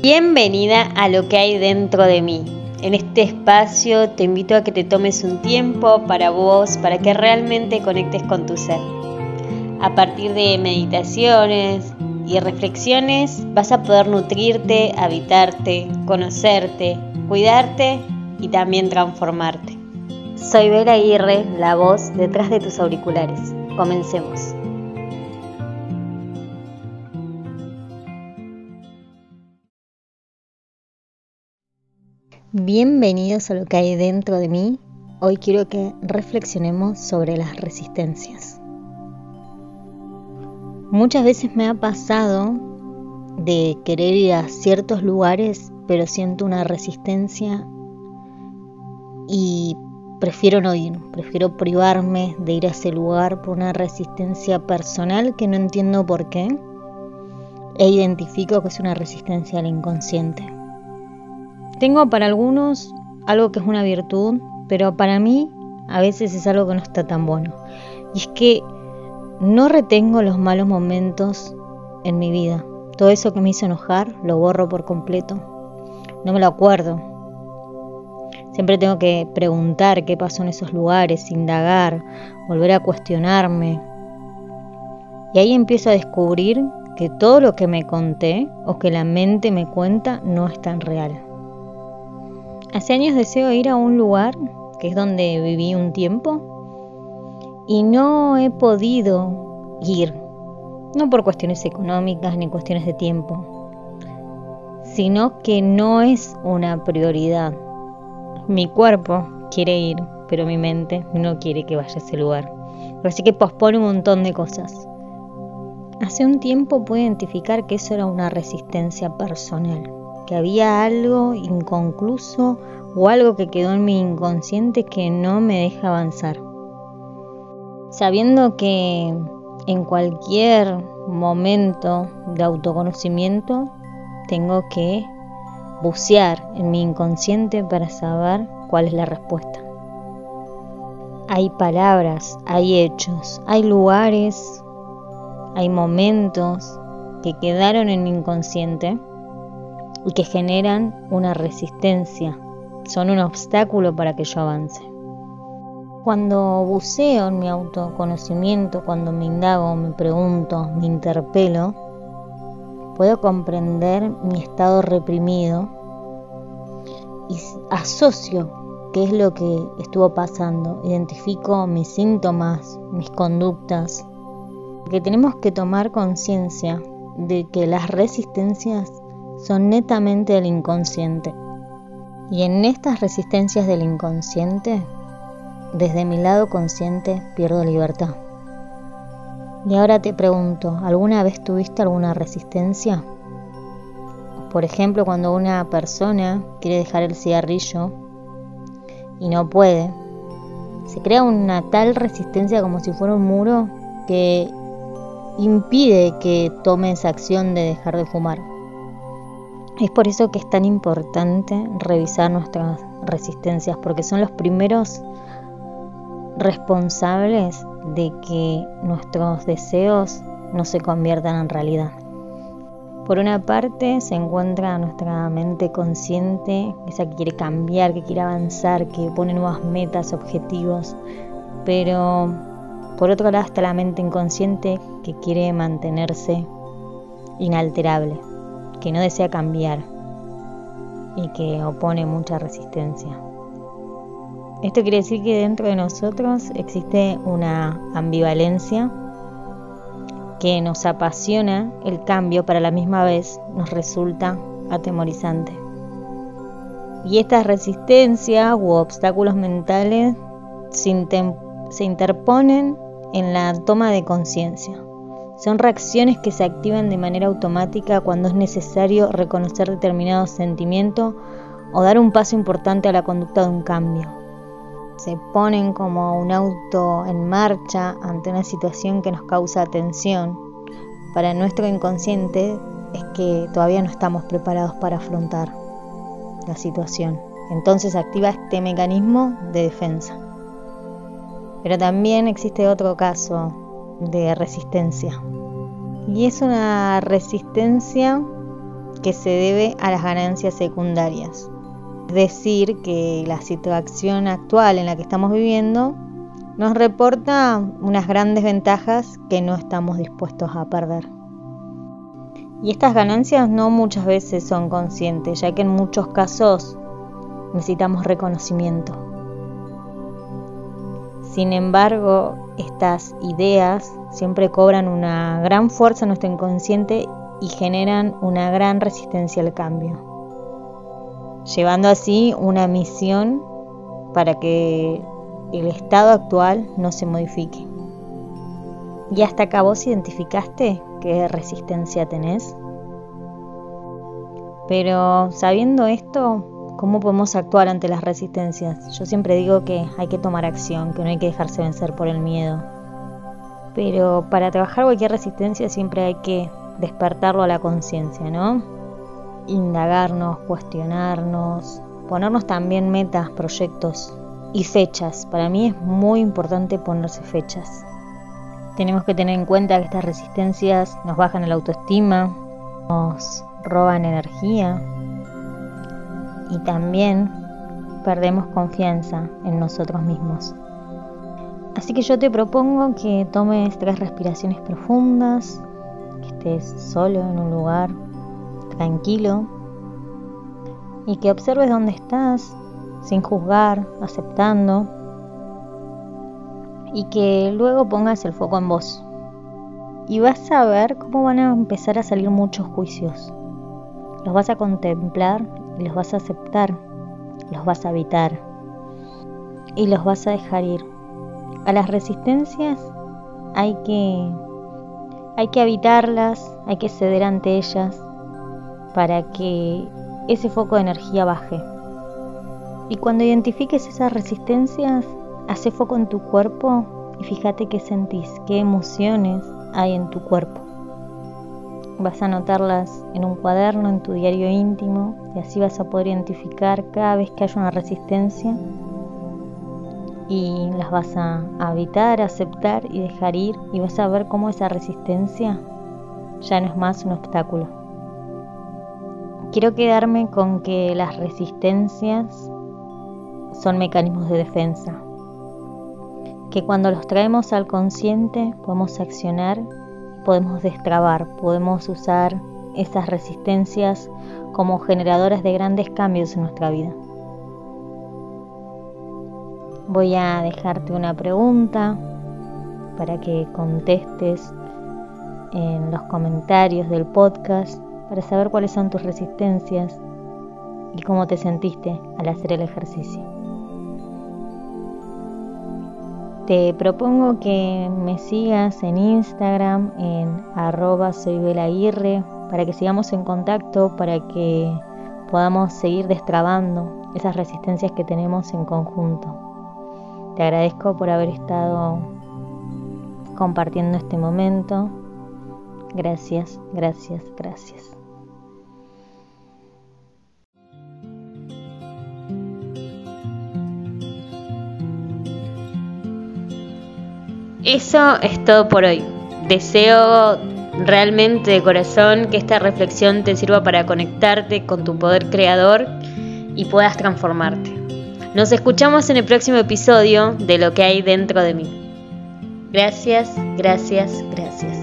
Bienvenida a lo que hay dentro de mí. En este espacio te invito a que te tomes un tiempo para vos, para que realmente conectes con tu ser. A partir de meditaciones y reflexiones vas a poder nutrirte, habitarte, conocerte, cuidarte y también transformarte. Soy Vera Aguirre, la voz detrás de tus auriculares. Comencemos. Bienvenidos a lo que hay dentro de mí. Hoy quiero que reflexionemos sobre las resistencias. Muchas veces me ha pasado de querer ir a ciertos lugares, pero siento una resistencia y prefiero no ir, prefiero privarme de ir a ese lugar por una resistencia personal que no entiendo por qué e identifico que es una resistencia al inconsciente. Tengo para algunos algo que es una virtud, pero para mí a veces es algo que no está tan bueno. Y es que no retengo los malos momentos en mi vida. Todo eso que me hizo enojar lo borro por completo. No me lo acuerdo. Siempre tengo que preguntar qué pasó en esos lugares, indagar, volver a cuestionarme. Y ahí empiezo a descubrir que todo lo que me conté o que la mente me cuenta no es tan real. Hace años deseo ir a un lugar que es donde viví un tiempo y no he podido ir, no por cuestiones económicas ni cuestiones de tiempo, sino que no es una prioridad. Mi cuerpo quiere ir, pero mi mente no quiere que vaya a ese lugar. Así que pospone un montón de cosas. Hace un tiempo pude identificar que eso era una resistencia personal que había algo inconcluso o algo que quedó en mi inconsciente que no me deja avanzar. Sabiendo que en cualquier momento de autoconocimiento tengo que bucear en mi inconsciente para saber cuál es la respuesta. Hay palabras, hay hechos, hay lugares, hay momentos que quedaron en mi inconsciente y que generan una resistencia, son un obstáculo para que yo avance. Cuando buceo en mi autoconocimiento, cuando me indago, me pregunto, me interpelo, puedo comprender mi estado reprimido y asocio qué es lo que estuvo pasando, identifico mis síntomas, mis conductas, que tenemos que tomar conciencia de que las resistencias son netamente del inconsciente. Y en estas resistencias del inconsciente, desde mi lado consciente pierdo libertad. Y ahora te pregunto, ¿alguna vez tuviste alguna resistencia? Por ejemplo, cuando una persona quiere dejar el cigarrillo y no puede, se crea una tal resistencia como si fuera un muro que impide que tome esa acción de dejar de fumar. Es por eso que es tan importante revisar nuestras resistencias, porque son los primeros responsables de que nuestros deseos no se conviertan en realidad. Por una parte se encuentra nuestra mente consciente, esa que quiere cambiar, que quiere avanzar, que pone nuevas metas, objetivos, pero por otro lado está la mente inconsciente que quiere mantenerse inalterable que no desea cambiar y que opone mucha resistencia. Esto quiere decir que dentro de nosotros existe una ambivalencia que nos apasiona el cambio, pero a la misma vez nos resulta atemorizante. Y estas resistencias u obstáculos mentales se, se interponen en la toma de conciencia. Son reacciones que se activan de manera automática cuando es necesario reconocer determinado sentimiento o dar un paso importante a la conducta de un cambio. Se ponen como un auto en marcha ante una situación que nos causa tensión. Para nuestro inconsciente es que todavía no estamos preparados para afrontar la situación. Entonces activa este mecanismo de defensa. Pero también existe otro caso de resistencia. Y es una resistencia que se debe a las ganancias secundarias. Es decir, que la situación actual en la que estamos viviendo nos reporta unas grandes ventajas que no estamos dispuestos a perder. Y estas ganancias no muchas veces son conscientes, ya que en muchos casos necesitamos reconocimiento. Sin embargo, estas ideas siempre cobran una gran fuerza en nuestro inconsciente y generan una gran resistencia al cambio, llevando así una misión para que el estado actual no se modifique. ¿Y hasta acá vos identificaste qué resistencia tenés? Pero sabiendo esto, ¿cómo podemos actuar ante las resistencias? Yo siempre digo que hay que tomar acción, que no hay que dejarse vencer por el miedo. Pero para trabajar cualquier resistencia siempre hay que despertarlo a la conciencia, ¿no? Indagarnos, cuestionarnos, ponernos también metas, proyectos y fechas. Para mí es muy importante ponerse fechas. Tenemos que tener en cuenta que estas resistencias nos bajan la autoestima, nos roban energía y también perdemos confianza en nosotros mismos. Así que yo te propongo que tomes tres respiraciones profundas, que estés solo en un lugar tranquilo y que observes dónde estás sin juzgar, aceptando y que luego pongas el foco en vos. Y vas a ver cómo van a empezar a salir muchos juicios, los vas a contemplar los vas a aceptar, los vas a habitar y los vas a dejar ir. A las resistencias hay que hay que habitarlas, hay que ceder ante ellas para que ese foco de energía baje. Y cuando identifiques esas resistencias, hace foco en tu cuerpo y fíjate qué sentís, qué emociones hay en tu cuerpo. Vas a anotarlas en un cuaderno, en tu diario íntimo, y así vas a poder identificar cada vez que haya una resistencia y las vas a habitar, aceptar y dejar ir y vas a ver cómo esa resistencia ya no es más un obstáculo. Quiero quedarme con que las resistencias son mecanismos de defensa, que cuando los traemos al consciente podemos accionar podemos destrabar, podemos usar esas resistencias como generadoras de grandes cambios en nuestra vida. Voy a dejarte una pregunta para que contestes en los comentarios del podcast para saber cuáles son tus resistencias y cómo te sentiste al hacer el ejercicio. Te propongo que me sigas en Instagram en arroba para que sigamos en contacto, para que podamos seguir destrabando esas resistencias que tenemos en conjunto. Te agradezco por haber estado compartiendo este momento. Gracias, gracias, gracias. Eso es todo por hoy. Deseo realmente de corazón que esta reflexión te sirva para conectarte con tu poder creador y puedas transformarte. Nos escuchamos en el próximo episodio de Lo que hay dentro de mí. Gracias, gracias, gracias.